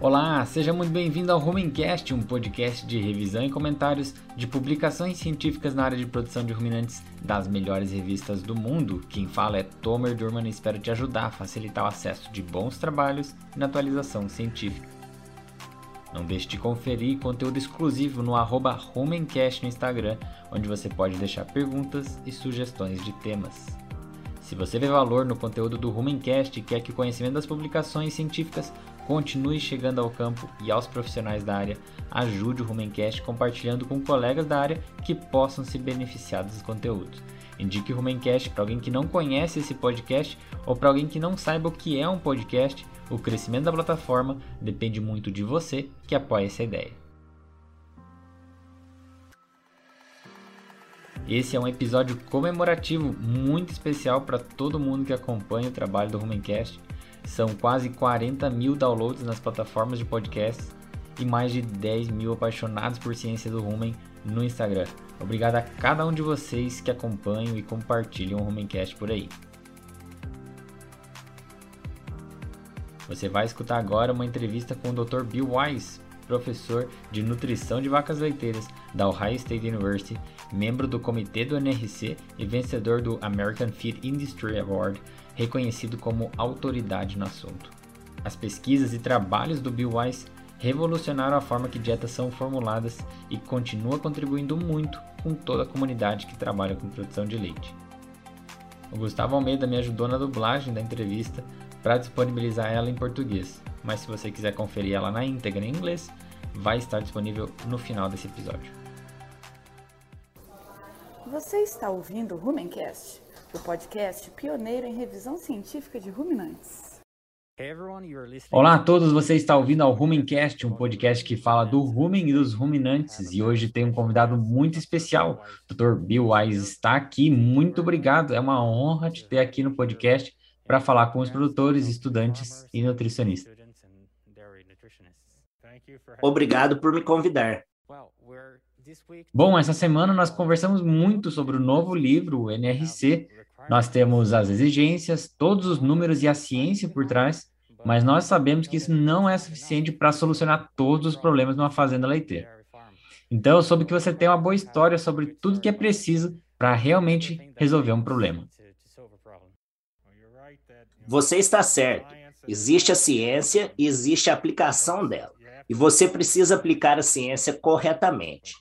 Olá, seja muito bem-vindo ao Rumencast, um podcast de revisão e comentários de publicações científicas na área de produção de ruminantes das melhores revistas do mundo. Quem fala é Tomer Durman e espero te ajudar a facilitar o acesso de bons trabalhos na atualização científica. Não deixe de conferir conteúdo exclusivo no arroba Rumencast no Instagram, onde você pode deixar perguntas e sugestões de temas. Se você vê valor no conteúdo do Rumencast e quer que o conhecimento das publicações científicas continue chegando ao campo e aos profissionais da área, ajude o Rumencast compartilhando com colegas da área que possam se beneficiar dos conteúdos. Indique o Rumencast para alguém que não conhece esse podcast ou para alguém que não saiba o que é um podcast. O crescimento da plataforma depende muito de você que apoia essa ideia. Esse é um episódio comemorativo muito especial para todo mundo que acompanha o trabalho do Rumencast são quase 40 mil downloads nas plataformas de podcasts e mais de 10 mil apaixonados por ciência do rumen no Instagram. Obrigado a cada um de vocês que acompanham e compartilham o Rumencast por aí. Você vai escutar agora uma entrevista com o Dr. Bill Wise, professor de nutrição de vacas leiteiras da Ohio State University, membro do comitê do NRC e vencedor do American Feed Industry Award reconhecido como autoridade no assunto. As pesquisas e trabalhos do Bill Weiss revolucionaram a forma que dietas são formuladas e continua contribuindo muito com toda a comunidade que trabalha com produção de leite. O Gustavo Almeida me ajudou na dublagem da entrevista para disponibilizar ela em português, mas se você quiser conferir ela na íntegra em inglês, vai estar disponível no final desse episódio. Você está ouvindo o Rumencast? o podcast pioneiro em revisão científica de ruminantes. Olá a todos, você está ouvindo ao Rumencast, um podcast que fala do rumen e dos ruminantes. E hoje tem um convidado muito especial, o Dr. Bill Wise está aqui. Muito obrigado, é uma honra te ter aqui no podcast para falar com os produtores, estudantes e nutricionistas. Obrigado por me convidar. Bom, essa semana nós conversamos muito sobre o novo livro, o NRC. Nós temos as exigências, todos os números e a ciência por trás, mas nós sabemos que isso não é suficiente para solucionar todos os problemas numa fazenda leiteira. Então, eu soube que você tem uma boa história sobre tudo que é preciso para realmente resolver um problema. Você está certo. Existe a ciência e existe a aplicação dela. E você precisa aplicar a ciência corretamente.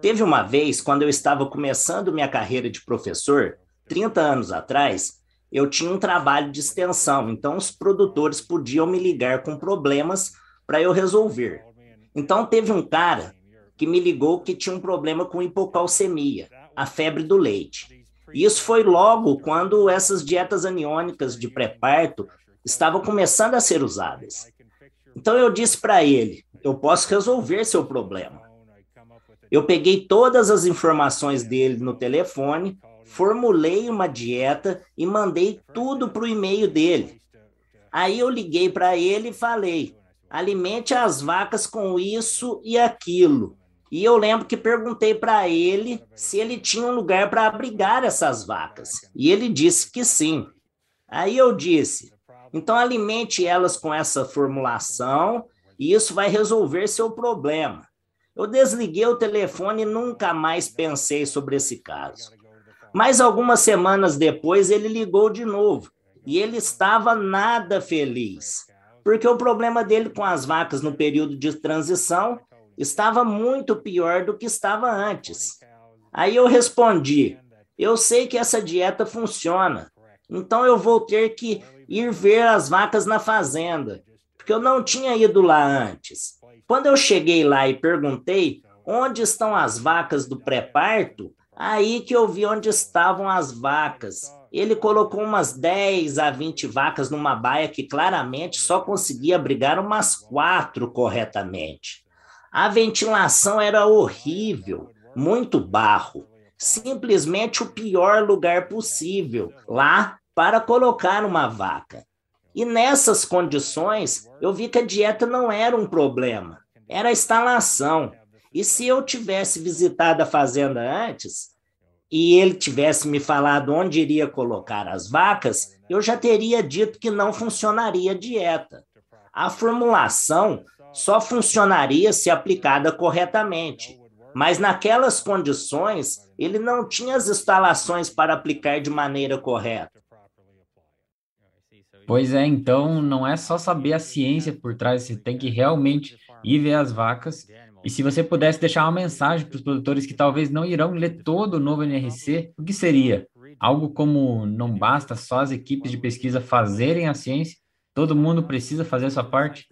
Teve uma vez, quando eu estava começando minha carreira de professor, 30 anos atrás, eu tinha um trabalho de extensão, então os produtores podiam me ligar com problemas para eu resolver. Então teve um cara que me ligou que tinha um problema com hipocalcemia, a febre do leite. E isso foi logo quando essas dietas aniônicas de pré-parto estavam começando a ser usadas. Então eu disse para ele: eu posso resolver seu problema. Eu peguei todas as informações dele no telefone, formulei uma dieta e mandei tudo para o e-mail dele. Aí eu liguei para ele e falei: alimente as vacas com isso e aquilo. E eu lembro que perguntei para ele se ele tinha um lugar para abrigar essas vacas. E ele disse que sim. Aí eu disse: então alimente elas com essa formulação e isso vai resolver seu problema. Eu desliguei o telefone e nunca mais pensei sobre esse caso. Mas algumas semanas depois ele ligou de novo e ele estava nada feliz, porque o problema dele com as vacas no período de transição estava muito pior do que estava antes. Aí eu respondi: Eu sei que essa dieta funciona, então eu vou ter que ir ver as vacas na fazenda, porque eu não tinha ido lá antes. Quando eu cheguei lá e perguntei onde estão as vacas do pré-parto, aí que eu vi onde estavam as vacas. Ele colocou umas 10 a 20 vacas numa baia que claramente só conseguia abrigar umas quatro corretamente. A ventilação era horrível, muito barro, simplesmente o pior lugar possível lá para colocar uma vaca. E nessas condições, eu vi que a dieta não era um problema, era a instalação. E se eu tivesse visitado a fazenda antes, e ele tivesse me falado onde iria colocar as vacas, eu já teria dito que não funcionaria a dieta. A formulação só funcionaria se aplicada corretamente, mas naquelas condições ele não tinha as instalações para aplicar de maneira correta. Pois é, então não é só saber a ciência por trás, você tem que realmente ir ver as vacas. E se você pudesse deixar uma mensagem para os produtores que talvez não irão ler todo o novo NRC, o que seria? Algo como não basta só as equipes de pesquisa fazerem a ciência, todo mundo precisa fazer a sua parte?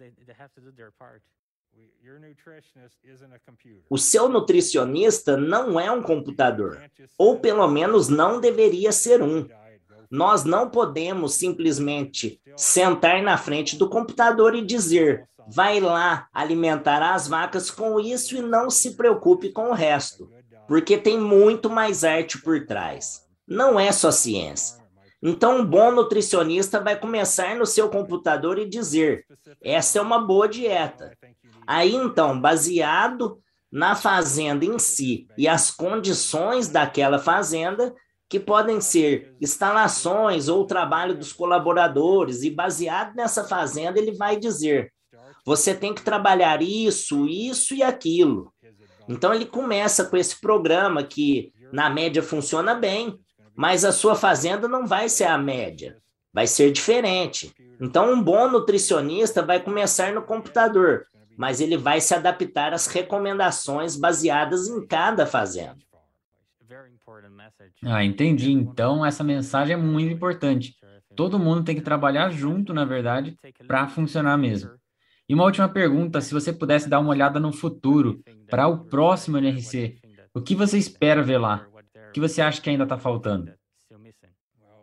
O seu nutricionista não é um computador, ou pelo menos não deveria ser um. Nós não podemos simplesmente sentar na frente do computador e dizer: vai lá alimentar as vacas com isso e não se preocupe com o resto, porque tem muito mais arte por trás. Não é só ciência. Então, um bom nutricionista vai começar no seu computador e dizer: essa é uma boa dieta. Aí, então, baseado na fazenda em si e as condições daquela fazenda, que podem ser instalações ou trabalho dos colaboradores, e baseado nessa fazenda, ele vai dizer: você tem que trabalhar isso, isso e aquilo. Então, ele começa com esse programa que, na média, funciona bem, mas a sua fazenda não vai ser a média, vai ser diferente. Então, um bom nutricionista vai começar no computador, mas ele vai se adaptar às recomendações baseadas em cada fazenda. Ah, entendi. Então, essa mensagem é muito importante. Todo mundo tem que trabalhar junto, na verdade, para funcionar mesmo. E uma última pergunta: se você pudesse dar uma olhada no futuro, para o próximo NRC, o que você espera ver lá? O que você acha que ainda está faltando?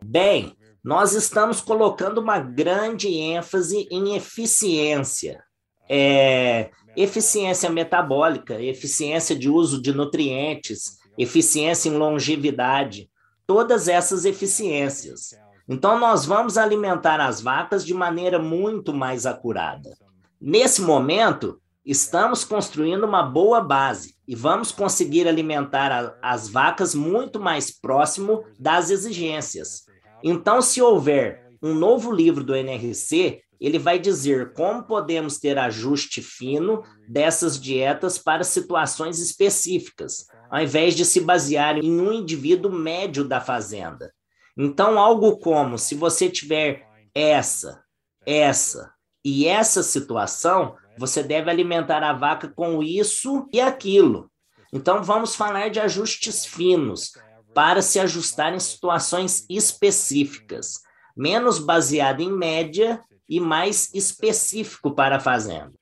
Bem, nós estamos colocando uma grande ênfase em eficiência. É, eficiência metabólica, eficiência de uso de nutrientes, eficiência em longevidade, todas essas eficiências. Então, nós vamos alimentar as vacas de maneira muito mais acurada. Nesse momento, estamos construindo uma boa base e vamos conseguir alimentar a, as vacas muito mais próximo das exigências. Então, se houver um novo livro do NRC, ele vai dizer como podemos ter ajuste fino dessas dietas para situações específicas, ao invés de se basear em um indivíduo médio da fazenda. Então, algo como se você tiver essa, essa e essa situação, você deve alimentar a vaca com isso e aquilo. Então, vamos falar de ajustes finos para se ajustar em situações específicas, menos baseado em média e mais específico para a fazenda.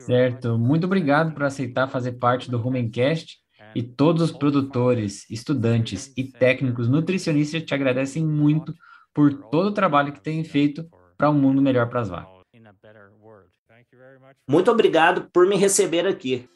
Certo. Muito obrigado por aceitar fazer parte do Rumencast e todos os produtores, estudantes e técnicos nutricionistas te agradecem muito por todo o trabalho que têm feito para um mundo melhor para as vacas. Muito obrigado por me receber aqui.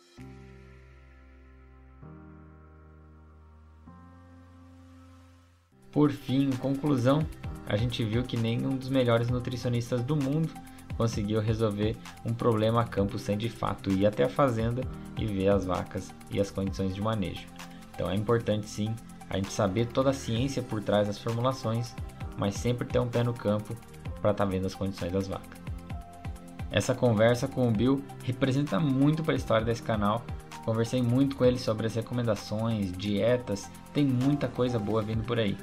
Por fim, conclusão, a gente viu que nenhum dos melhores nutricionistas do mundo conseguiu resolver um problema a campo sem de fato ir até a fazenda e ver as vacas e as condições de manejo. Então é importante sim a gente saber toda a ciência por trás das formulações, mas sempre ter um pé no campo para estar tá vendo as condições das vacas. Essa conversa com o Bill representa muito para a história desse canal. Conversei muito com ele sobre as recomendações, dietas, tem muita coisa boa vindo por aí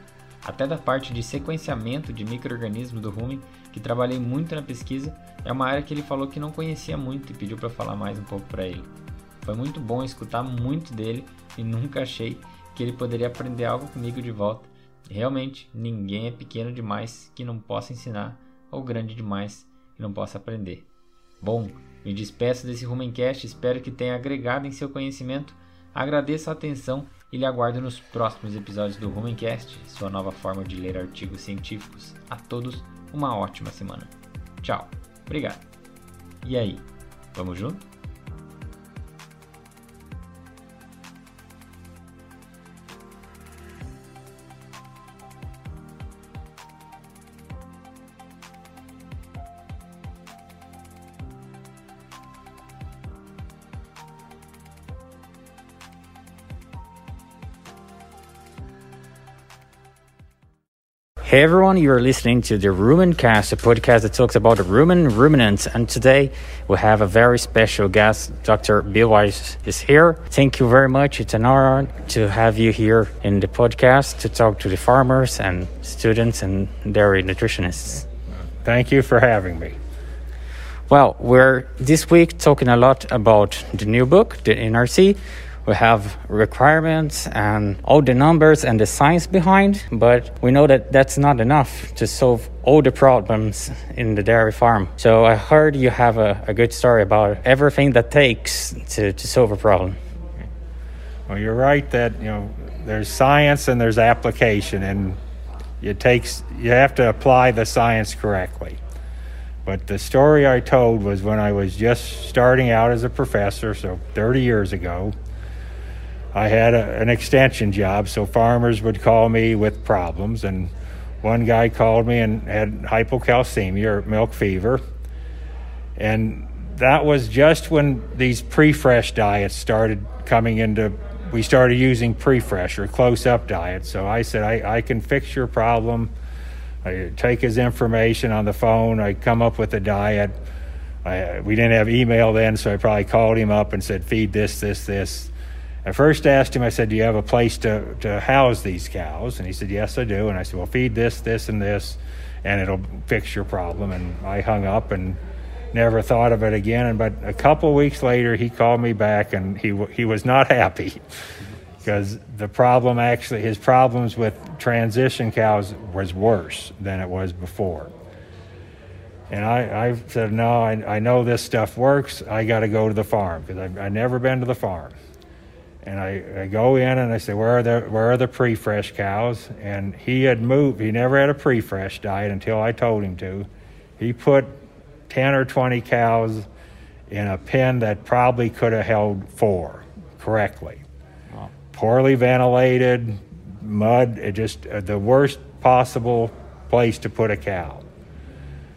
até da parte de sequenciamento de microorganismos do rumen, que trabalhei muito na pesquisa, é uma área que ele falou que não conhecia muito e pediu para falar mais um pouco para ele. Foi muito bom escutar muito dele e nunca achei que ele poderia aprender algo comigo de volta. Realmente, ninguém é pequeno demais que não possa ensinar ou grande demais que não possa aprender. Bom, me despeço desse Rumencast, espero que tenha agregado em seu conhecimento. Agradeço a atenção e lhe aguardo nos próximos episódios do Rumencast, sua nova forma de ler artigos científicos. A todos, uma ótima semana. Tchau, obrigado. E aí, vamos junto? Hey everyone, you're listening to the Rumencast, a podcast that talks about the rumen ruminants. And today we have a very special guest. Dr. Bill Weiss is here. Thank you very much. It's an honor to have you here in the podcast to talk to the farmers and students and dairy nutritionists. Thank you for having me. Well, we're this week talking a lot about the new book, the NRC. We have requirements and all the numbers and the science behind, but we know that that's not enough to solve all the problems in the dairy farm. So I heard you have a, a good story about everything that takes to, to solve a problem. Well, you're right that you know there's science and there's application, and it takes you have to apply the science correctly. But the story I told was when I was just starting out as a professor, so 30 years ago. I had a, an extension job, so farmers would call me with problems. And one guy called me and had hypocalcemia or milk fever. And that was just when these pre fresh diets started coming into, we started using pre fresh or close up diets. So I said, I, I can fix your problem. I take his information on the phone, I come up with a diet. I, we didn't have email then, so I probably called him up and said, feed this, this, this I first asked him, I said, Do you have a place to, to house these cows? And he said, Yes, I do. And I said, Well, feed this, this, and this, and it'll fix your problem. And I hung up and never thought of it again. But a couple weeks later, he called me back, and he he was not happy because the problem actually his problems with transition cows was worse than it was before. And I, I said, No, I, I know this stuff works. I got to go to the farm because I've, I've never been to the farm. And I, I go in and I say, where are the where are the pre-fresh cows? And he had moved. He never had a pre-fresh diet until I told him to. He put ten or twenty cows in a pen that probably could have held four correctly. Wow. Poorly ventilated, mud. It just uh, the worst possible place to put a cow.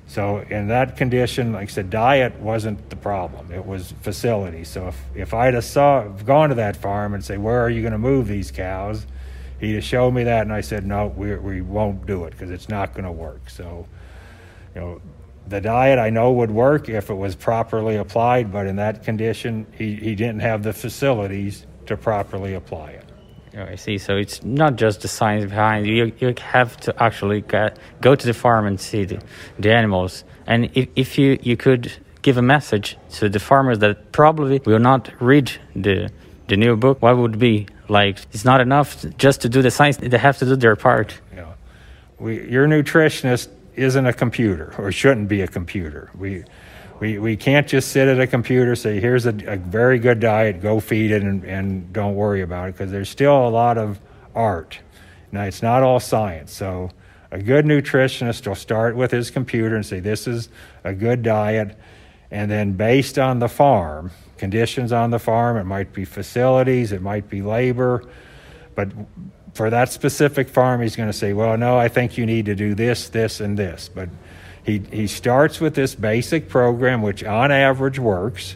So in that condition, like I said, diet wasn't the problem. It was facility. So if, if I'd have saw gone to that farm and say, where are you going to move these cows? He'd have showed me that, and I said, no, we, we won't do it because it's not going to work. So, you know, the diet I know would work if it was properly applied, but in that condition, he, he didn't have the facilities to properly apply it. Oh, I see. So it's not just the science behind. You, you have to actually get, go to the farm and see the, the animals. And if, if you, you could give a message to the farmers that probably will not read the, the new book, what would be? Like, it's not enough just to do the science, they have to do their part. Yeah. We, your nutritionist isn't a computer or shouldn't be a computer. We, we, we can't just sit at a computer say here's a, a very good diet go feed it and, and don't worry about it because there's still a lot of art. Now it's not all science so a good nutritionist will start with his computer and say this is a good diet and then based on the farm conditions on the farm it might be facilities it might be labor but for that specific farm he's going to say well no i think you need to do this this and this but he, he starts with this basic program, which on average works,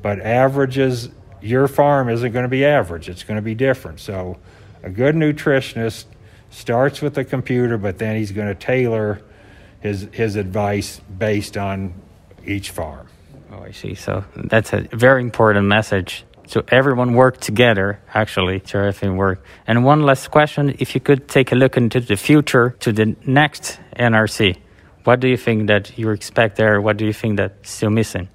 but averages, your farm isn't going to be average. It's going to be different. So a good nutritionist starts with the computer, but then he's going to tailor his, his advice based on each farm. Oh, I see. So that's a very important message. So everyone work together, actually, to everything work. And one last question, if you could take a look into the future to the next NRC. What do you think that you expect there? What do you think that's still missing?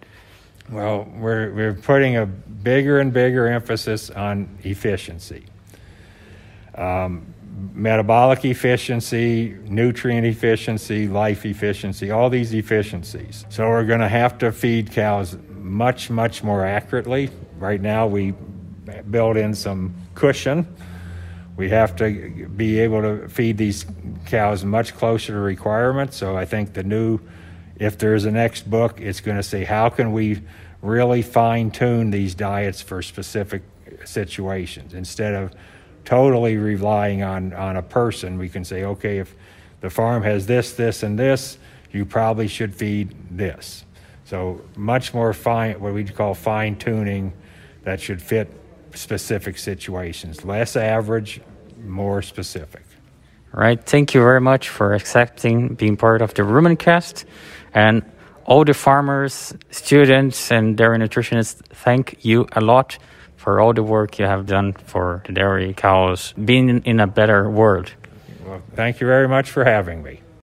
Well, we're, we're putting a bigger and bigger emphasis on efficiency. Um, metabolic efficiency, nutrient efficiency, life efficiency, all these efficiencies. So we're going to have to feed cows much, much more accurately. Right now, we build in some cushion we have to be able to feed these cows much closer to requirements. So I think the new, if there's a next book, it's going to say how can we really fine tune these diets for specific situations instead of totally relying on on a person. We can say, okay, if the farm has this, this, and this, you probably should feed this. So much more fine, what we call fine tuning, that should fit specific situations. Less average, more specific. All right. Thank you very much for accepting being part of the Rumencast. And all the farmers, students, and dairy nutritionists, thank you a lot for all the work you have done for the dairy cows being in a better world. Well, thank you very much for having me.